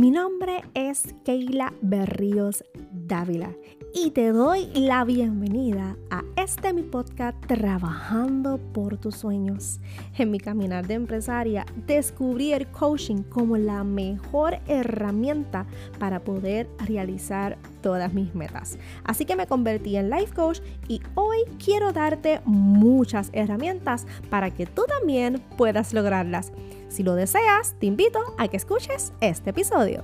Mi nombre es Keila Berríos Dávila y te doy la bienvenida a este mi podcast Trabajando por tus sueños. En mi caminar de empresaria descubrí el coaching como la mejor herramienta para poder realizar todas mis metas. Así que me convertí en life coach y hoy quiero darte muchas herramientas para que tú también puedas lograrlas. Si lo deseas, te invito a que escuches este episodio.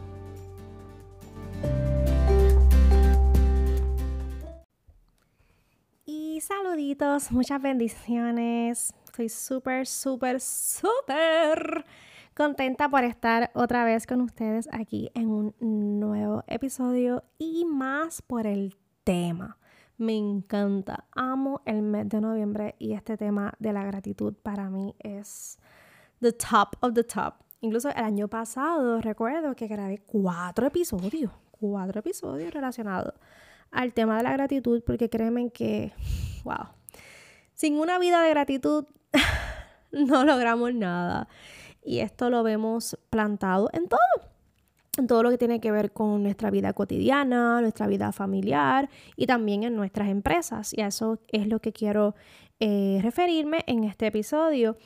Y saluditos, muchas bendiciones. Estoy súper, súper, súper contenta por estar otra vez con ustedes aquí en un nuevo episodio y más por el tema. Me encanta, amo el mes de noviembre y este tema de la gratitud para mí es the top of the top. Incluso el año pasado recuerdo que grabé cuatro episodios, cuatro episodios relacionados al tema de la gratitud, porque créeme que, wow, sin una vida de gratitud no logramos nada. Y esto lo vemos plantado en todo, todo lo que tiene que ver con nuestra vida cotidiana, nuestra vida familiar y también en nuestras empresas. Y a eso es lo que quiero eh, referirme en este episodio.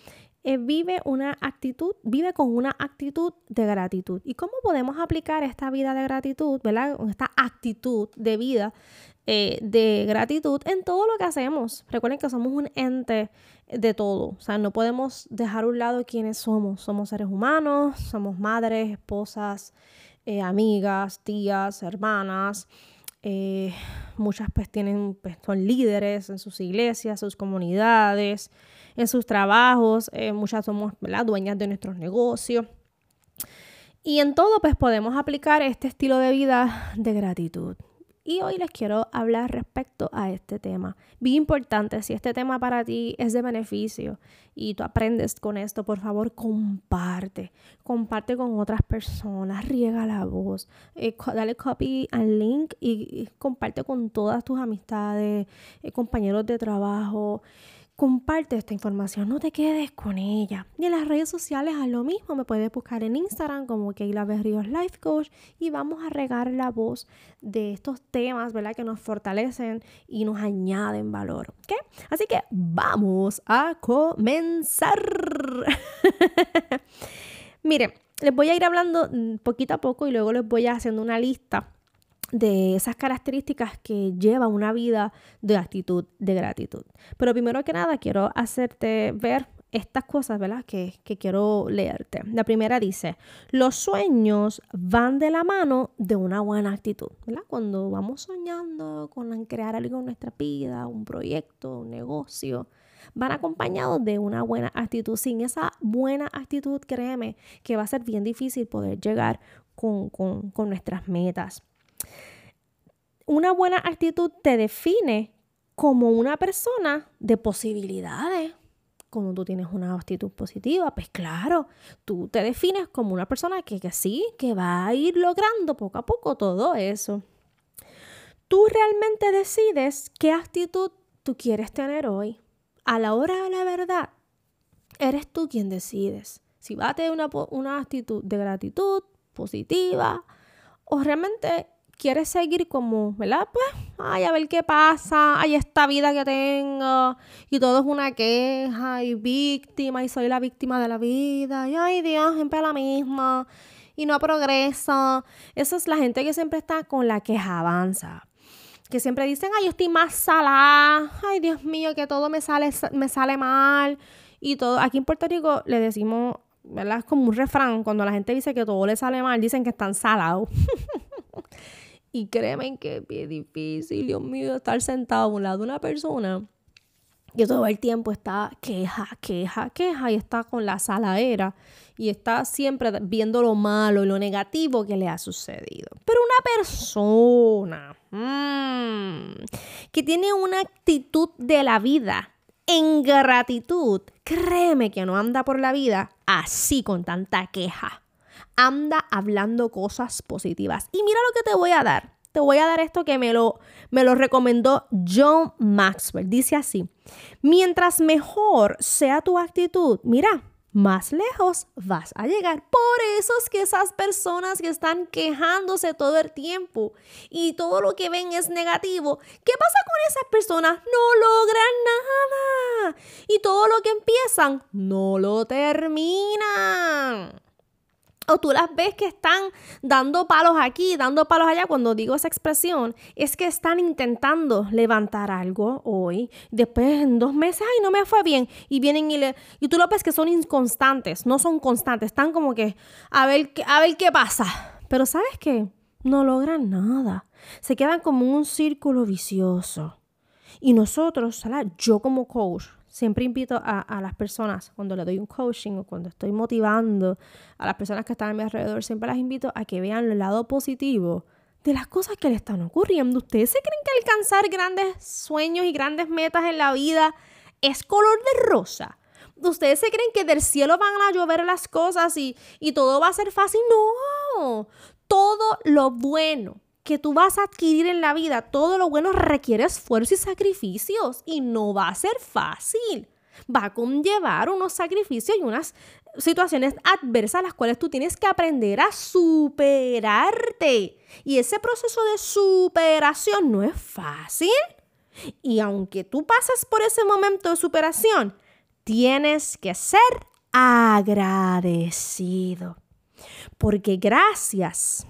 Eh, vive una actitud, vive con una actitud de gratitud. ¿Y cómo podemos aplicar esta vida de gratitud, ¿verdad? Esta actitud de vida eh, de gratitud en todo lo que hacemos. Recuerden que somos un ente de todo. O sea, no podemos dejar a un lado quiénes somos. Somos seres humanos, somos madres, esposas, eh, amigas, tías, hermanas. Muchas pues tienen, pues, son líderes en sus iglesias, sus comunidades en sus trabajos, eh, muchas somos dueñas de nuestros negocios. Y en todo, pues podemos aplicar este estilo de vida de gratitud. Y hoy les quiero hablar respecto a este tema. Bien importante, si este tema para ti es de beneficio y tú aprendes con esto, por favor, comparte. Comparte con otras personas, riega la voz, eh, dale copy al link y, comparte con todas tus amistades, eh, compañeros de trabajo. Comparte esta información, no te quedes con ella. Y en las redes sociales a lo mismo, me puedes buscar en Instagram como Keila Berrios Life Coach y vamos a regar la voz de estos temas, ¿verdad? Que nos fortalecen y nos añaden valor, ¿ok? Así que vamos a comenzar. Miren, les voy a ir hablando poquito a poco y luego les voy a haciendo una lista de esas características que lleva una vida de actitud de gratitud. Pero primero que nada quiero hacerte ver estas cosas, ¿verdad? Que, quiero leerte. La primera dice, los sueños van de la mano de una buena actitud, ¿verdad? Cuando vamos soñando con crear algo en nuestra vida, un proyecto, un negocio, van acompañados de una buena actitud. Sin esa buena actitud, créeme que va a ser bien difícil poder llegar con, con, con nuestras metas. Una buena actitud te define como una persona de posibilidades. Como tú tienes una actitud positiva, pues claro, tú te defines como una persona que, que sí, que va a ir logrando poco a poco todo eso. Tú realmente decides qué actitud tú quieres tener hoy. A la hora de la verdad, eres tú quien decides si va a tener una, una actitud de gratitud positiva o realmente quieres seguir como, ¿verdad? Pues, ay, a ver qué pasa, ay, esta vida que tengo, y todo es una queja, y víctima, y soy la víctima de la vida, y ay, Dios, siempre la misma, y no progresa. Esa es la gente que siempre está con la queja avanza. Que siempre dicen, ay, yo estoy más salada, ay, Dios mío, que todo me sale, me sale mal, y todo. Aquí en Puerto Rico le decimos, ¿verdad? Es como un refrán, cuando la gente dice que todo le sale mal, dicen que están salados. Y créeme que es difícil, Dios mío, estar sentado a un lado de una persona que todo el tiempo está queja, queja, queja y está con la saladera y está siempre viendo lo malo y lo negativo que le ha sucedido. Pero una persona mm, que tiene una actitud de la vida en gratitud, créeme que no anda por la vida así con tanta queja anda hablando cosas positivas. Y mira lo que te voy a dar. Te voy a dar esto que me lo, me lo recomendó John Maxwell. Dice así, mientras mejor sea tu actitud, mira, más lejos vas a llegar. Por eso es que esas personas que están quejándose todo el tiempo y todo lo que ven es negativo, ¿qué pasa con esas personas? No logran nada. Y todo lo que empiezan, no lo terminan o tú las ves que están dando palos aquí, dando palos allá. Cuando digo esa expresión, es que están intentando levantar algo hoy. Después, en dos meses, ay, no me fue bien. Y vienen y le. Tú lo ves que son inconstantes, no son constantes. Están como que a ver, a ver qué pasa. Pero ¿sabes qué? No logran nada. Se quedan como un círculo vicioso. Y nosotros, yo como coach, siempre invito a, las personas, cuando le doy un coaching o cuando estoy motivando a las personas que están a mi alrededor, siempre las invito a que vean el lado positivo de las cosas que le están ocurriendo. ¿Ustedes se creen que alcanzar grandes sueños y grandes metas en la vida es color de rosa? ¿Ustedes se creen que del cielo van a llover las cosas y, y todo va a ser fácil? No, todo lo bueno que tú vas a adquirir en la vida, todo lo bueno requiere esfuerzo y sacrificios y no va a ser fácil. Va a conllevar unos sacrificios y unas situaciones adversas las cuales tú tienes que aprender a superarte. Y ese proceso de superación no es fácil. Y aunque tú pases por ese momento de superación, tienes que ser agradecido. Porque gracias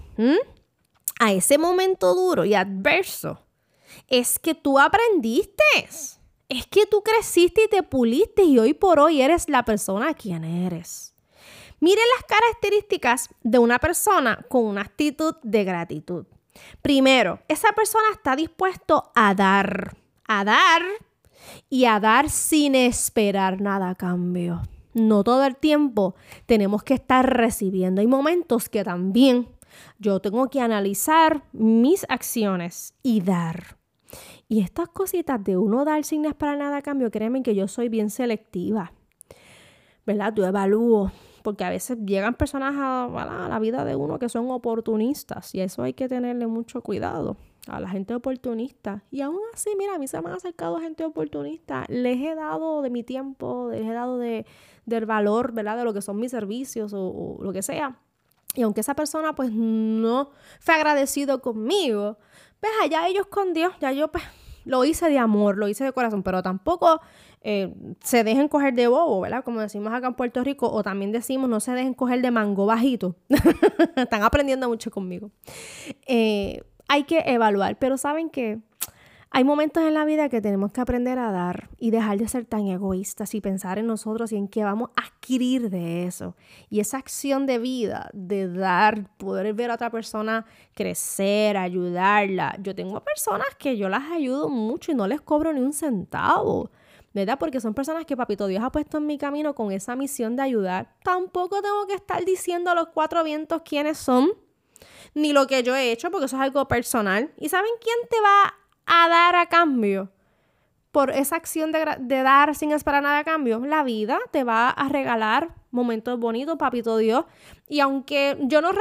a ese momento duro y adverso es que tú aprendiste. Es que tú creciste y te puliste y hoy por hoy eres la persona quien eres. Miren las características de una persona con una actitud de gratitud. Primero, esa persona está dispuesto a dar, a dar y a dar sin esperar nada a cambio. No todo el tiempo tenemos que estar recibiendo. Hay momentos que también yo tengo que analizar mis acciones y dar. Y estas cositas de uno dar sin esperar nada a cambio, créeme que yo soy bien selectiva. ¿Verdad? Yo evalúo, porque a veces llegan personas a, la vida de uno que son oportunistas y eso hay que tenerle mucho cuidado a la gente oportunista. Y aún así, mira, a mí se me han acercado gente oportunista. Les he dado de mi tiempo, les he dado de, del valor, ¿verdad? De lo que son mis servicios o lo que sea. Y aunque esa persona pues no fue agradecido conmigo, pues allá ellos con Dios, ya yo pues lo hice de amor, lo hice de corazón, pero tampoco eh, se dejen coger de bobo, ¿verdad? Como decimos acá en Puerto Rico, o también decimos no se dejen coger de mango bajito. Están aprendiendo mucho conmigo. Eh, hay que evaluar, pero saben que hay momentos en la vida que tenemos que aprender a dar y dejar de ser tan egoístas y pensar en nosotros y en qué vamos a adquirir de eso. Y esa acción de vida, de dar, poder ver a otra persona crecer, ayudarla. Yo tengo personas que yo las ayudo mucho y no les cobro ni un centavo. ¿verdad? Porque son personas que Papito Dios ha puesto en mi camino con esa misión de ayudar. Tampoco tengo que estar diciendo a los cuatro vientos quiénes son, ni lo que yo he hecho, porque eso es algo personal. ¿Y saben quién te va a dar a cambio por esa acción de, dar sin esperar nada a cambio, la vida te va a regalar momentos bonitos, papito Dios. Y aunque yo no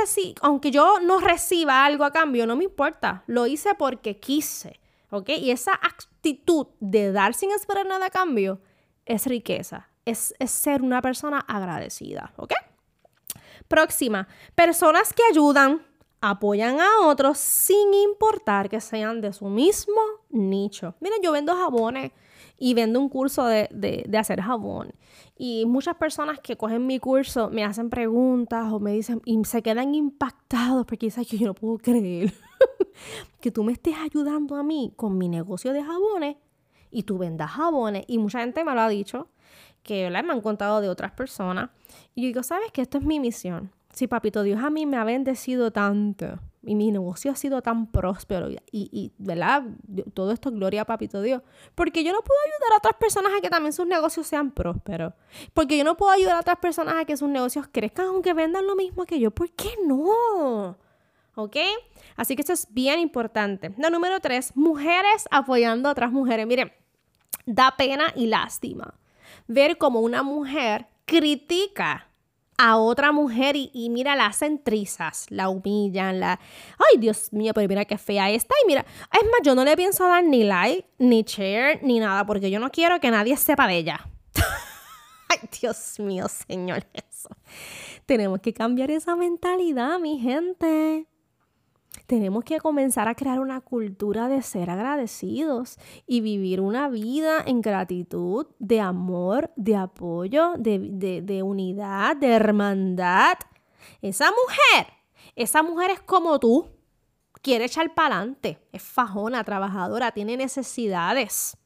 aunque yo no reciba algo a cambio, no me importa. Lo hice porque quise. ¿Ok? Y esa actitud de dar sin esperar nada a cambio es riqueza. Es, es ser una persona agradecida. ¿Ok? Próxima. Personas que ayudan apoyan a otros sin importar que sean de su mismo nicho. Miren, yo vendo jabones y vendo un curso de, hacer jabón. Y muchas personas que cogen mi curso me hacen preguntas o me dicen y se quedan impactados porque dicen que yo no puedo creer que tú me estés ayudando a mí con mi negocio de jabones y tú vendas jabones. Y mucha gente me lo ha dicho, que me han contado de otras personas. Y yo digo, ¿sabes que Esto es mi misión si papito Dios a mí me ha bendecido tanto y mi negocio ha sido tan próspero y, y, ¿verdad? Todo esto gloria a papito Dios. Porque yo no puedo ayudar a otras personas a que también sus negocios sean prósperos. Porque yo no puedo ayudar a otras personas a que sus negocios crezcan aunque vendan lo mismo que yo. ¿Por qué no? ¿Ok? Así que esto es bien importante. La número tres, mujeres apoyando a otras mujeres. Miren, da pena y lástima ver cómo una mujer critica a otra mujer y, mira, la hacen trizas, la humillan, la... Ay, Dios mío, pero mira qué fea está. Y mira, es más, yo no le pienso dar ni like, ni share, ni nada, porque yo no quiero que nadie sepa de ella. Ay, Dios mío, Señor, eso. Tenemos que cambiar esa mentalidad, mi gente. Tenemos que comenzar a crear una cultura de ser agradecidos y vivir una vida en gratitud, de amor, de apoyo, de, de unidad, de hermandad. Esa mujer, esa mujer es como tú quiere echar para adelante, es fajona, trabajadora, tiene necesidades.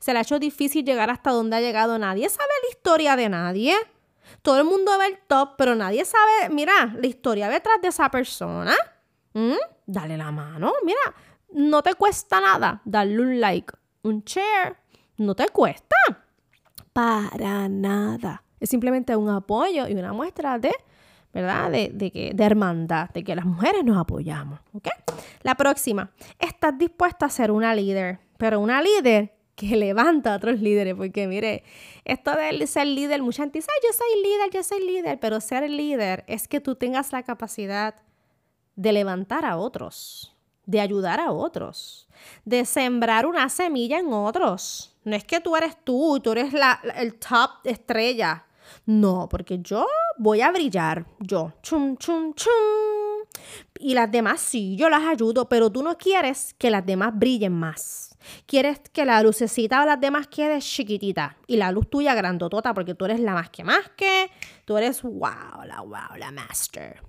Se le ha hecho difícil llegar hasta donde ha llegado. Nadie sabe la historia de nadie. Todo el mundo ve el top, pero nadie sabe, mira, la historia detrás de esa persona. Dale la mano, mira, no te cuesta nada darle un like, un share, no te cuesta. Para nada. Es simplemente un apoyo y una muestra de ¿verdad? De, que, de hermandad, de que las mujeres nos apoyamos, ¿ok? La próxima, estás dispuesta a ser una líder, pero una líder que levanta a otros líderes, porque mire, esto de ser líder, mucha gente dice, yo soy líder, yo soy líder, pero ser líder es que tú tengas la capacidad de levantar a otros, de ayudar a otros, de sembrar una semilla en otros. No es que tú eres tú, tú eres la, el top estrella. No, porque yo voy a brillar, yo, chum, chum, chum. Y las demás sí, yo las ayudo, pero tú no quieres que las demás brillen más. Quieres que la lucecita o las demás quede chiquitita y la luz tuya grandotota porque tú eres la más que más que, tú eres wow, la wow, la master.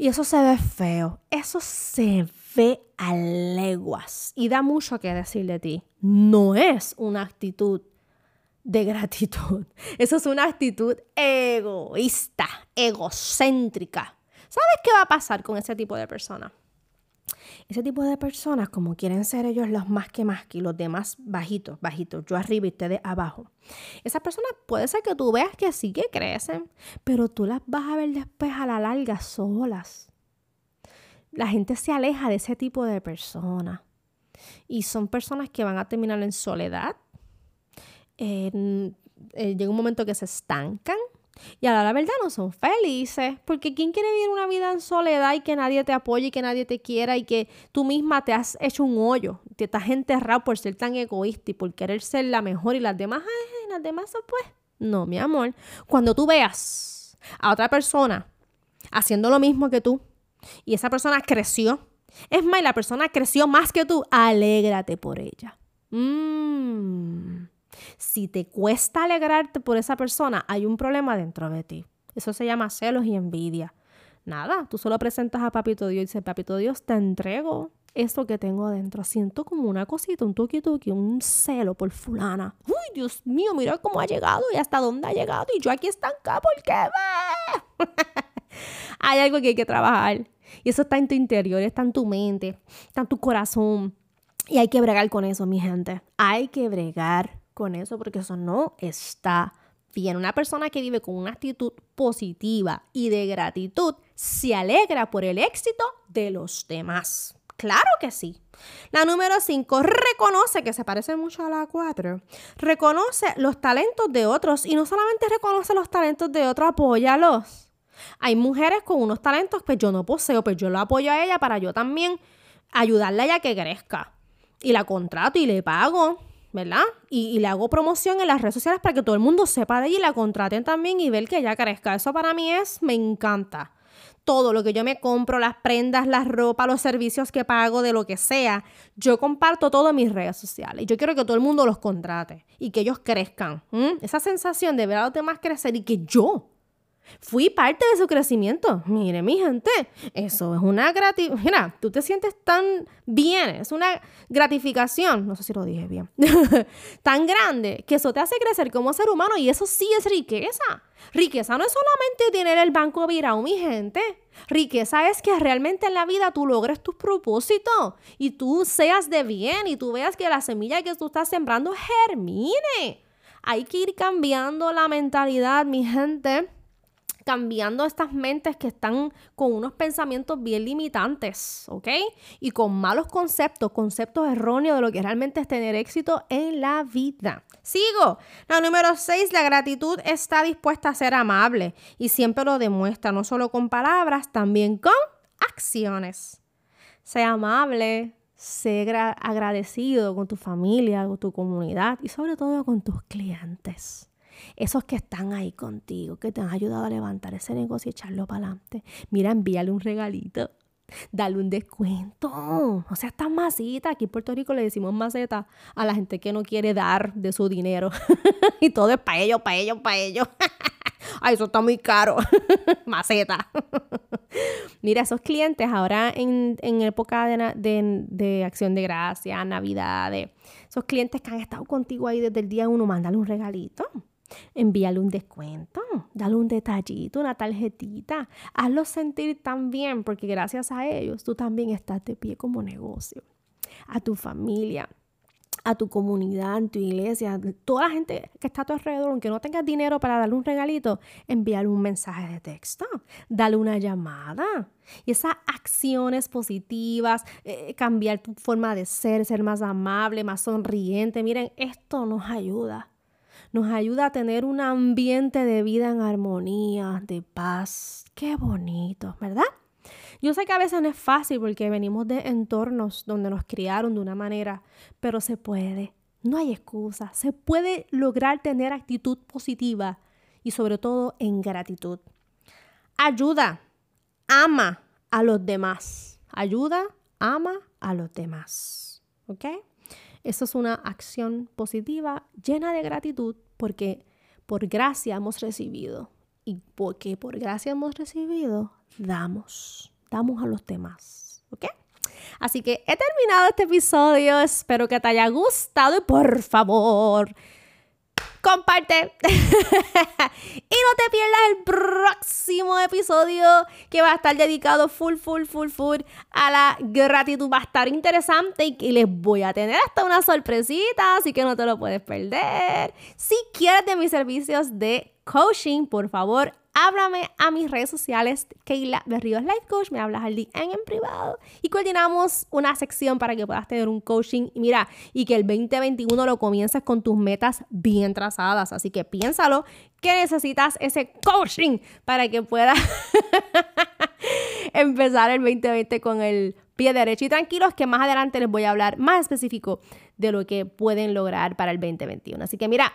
Y eso se ve feo, eso se ve a leguas y da mucho que decir de ti. No es una actitud de gratitud. Eso es una actitud egoísta, egocéntrica. ¿Sabes qué va a pasar con ese tipo de personas? Ese tipo de personas, como quieren ser ellos los más que más que los demás bajitos, bajitos, yo arriba y ustedes abajo. Esas personas puede ser que tú veas que sí que crecen, pero tú las vas a ver después a la larga solas. La gente se aleja de ese tipo de personas. Y son personas que van a terminar en soledad, eh, llega un momento que se estancan y a la verdad no son felices, porque ¿quién quiere vivir una vida en soledad y que nadie te apoye y que nadie te quiera y que tú misma te has hecho un hoyo, te estás enterrado por ser tan egoísta y por querer ser la mejor y las demás, las demás pues, no, mi amor, cuando tú veas a otra persona haciendo lo mismo que tú y esa persona creció, es más, la persona creció más que tú, alégrate por ella. Mmm si te cuesta alegrarte por esa persona, hay un problema dentro de ti. Eso se llama celos y envidia. Nada, tú solo presentas a Papito Dios y dices, Papito Dios, te entrego esto que tengo dentro. Siento como una cosita, un tuki tuki, un celo por fulana. Uy, Dios mío, mira cómo ha llegado y hasta dónde ha llegado. Y yo aquí estancada, ¿por qué? hay algo que hay que trabajar. Y eso está en tu interior, está en tu mente, está en tu corazón. Y hay que bregar con eso, mi gente. Hay que bregar con eso porque eso no está bien. Una persona que vive con una actitud positiva y de gratitud se alegra por el éxito de los demás. Claro que sí. La número 5, reconoce que se parece mucho a la 4. Reconoce los talentos de otros y no solamente reconoce los talentos de otros, apóyalos. Hay mujeres con unos talentos que yo no poseo, pero yo lo apoyo a ella para yo también ayudarle a ella que crezca. Y la contrato y le pago ¿verdad? Y, le hago promoción en las redes sociales para que todo el mundo sepa de ella y la contraten también y ver que ella crezca. Eso para mí es, me encanta. Todo lo que yo me compro, las prendas, la ropa, los servicios que pago, de lo que sea, yo comparto todo en mis redes sociales. Yo quiero que todo el mundo los contrate y que ellos crezcan. Esa sensación de ver a los demás crecer y que yo Fui parte de su crecimiento. Mire, mi gente, eso es una gratificación. Mira, tú te sientes tan bien, es una gratificación, no sé si lo dije bien, tan grande que eso te hace crecer como ser humano y eso sí es riqueza. Riqueza no es solamente tener el banco virado, mi gente. Riqueza es que realmente en la vida tú logres tus propósitos y tú seas de bien y tú veas que la semilla que tú estás sembrando germine. Hay que ir cambiando la mentalidad, mi gente cambiando estas mentes que están con unos pensamientos bien limitantes, ¿ok? Y con malos conceptos, conceptos erróneos de lo que realmente es tener éxito en la vida. Sigo. La número 6, la gratitud está dispuesta a ser amable y siempre lo demuestra, no solo con palabras, también con acciones. Sea amable, sea agradecido con tu familia, con tu comunidad y sobre todo con tus clientes. Esos que están ahí contigo, que te han ayudado a levantar ese negocio y echarlo para adelante. Mira, envíale un regalito. Dale un descuento. O sea, estas masitas. Aquí en Puerto Rico le decimos maceta a la gente que no quiere dar de su dinero. y todo es para ellos, para ellos, para ellos. Ay, eso está muy caro. Maceta. Mira, esos clientes ahora en, época de, de, acción de gracia, Navidad, esos clientes que han estado contigo ahí desde el día uno, mándale un regalito. Envíale un descuento, dale un detallito, una tarjetita. Hazlos sentir tan bien porque gracias a ellos tú también estás de pie como negocio. A tu familia, a tu comunidad, en tu iglesia, toda la gente que está a tu alrededor, aunque no tengas dinero para darle un regalito, envíale un mensaje de texto, dale una llamada. Y esas acciones positivas, eh, cambiar tu forma de ser, ser más amable, más sonriente, miren, esto nos ayuda. Nos ayuda a tener un ambiente de vida en armonía, de paz. Qué bonito, ¿verdad? Yo sé que a veces no es fácil porque venimos de entornos donde nos criaron de una manera, pero se puede. No hay excusa. Se puede lograr tener actitud positiva y sobre todo en gratitud. Ayuda, ama a los demás. Ayuda, ama a los demás. ¿Ok? Eso es una acción positiva llena de gratitud porque por gracia hemos recibido. Y porque por gracia hemos recibido, damos damos a los demás. ¿Ok? Así que he terminado este episodio. Espero que te haya gustado y por favor, comparte. y no te pierdas el próximo episodio que va a estar dedicado full, full, full, full a la gratitud. Va a estar interesante y les voy a tener hasta una sorpresita, así que no te lo puedes perder. Si quieres de mis servicios de coaching, por favor, háblame a mis redes sociales, Keila Berríos Life Coach, me hablas al DM en privado y coordinamos una sección para que puedas tener un coaching. Y mira, y que el 2021 lo comiences con tus metas bien trazadas, así que piénsalo que necesitas ese coaching para que puedas empezar el 2020 con el pie derecho. Y tranquilos que más adelante les voy a hablar más específico de lo que pueden lograr para el 2021. Así que mira,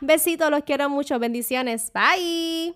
Besitos, los quiero mucho. Bendiciones. Bye.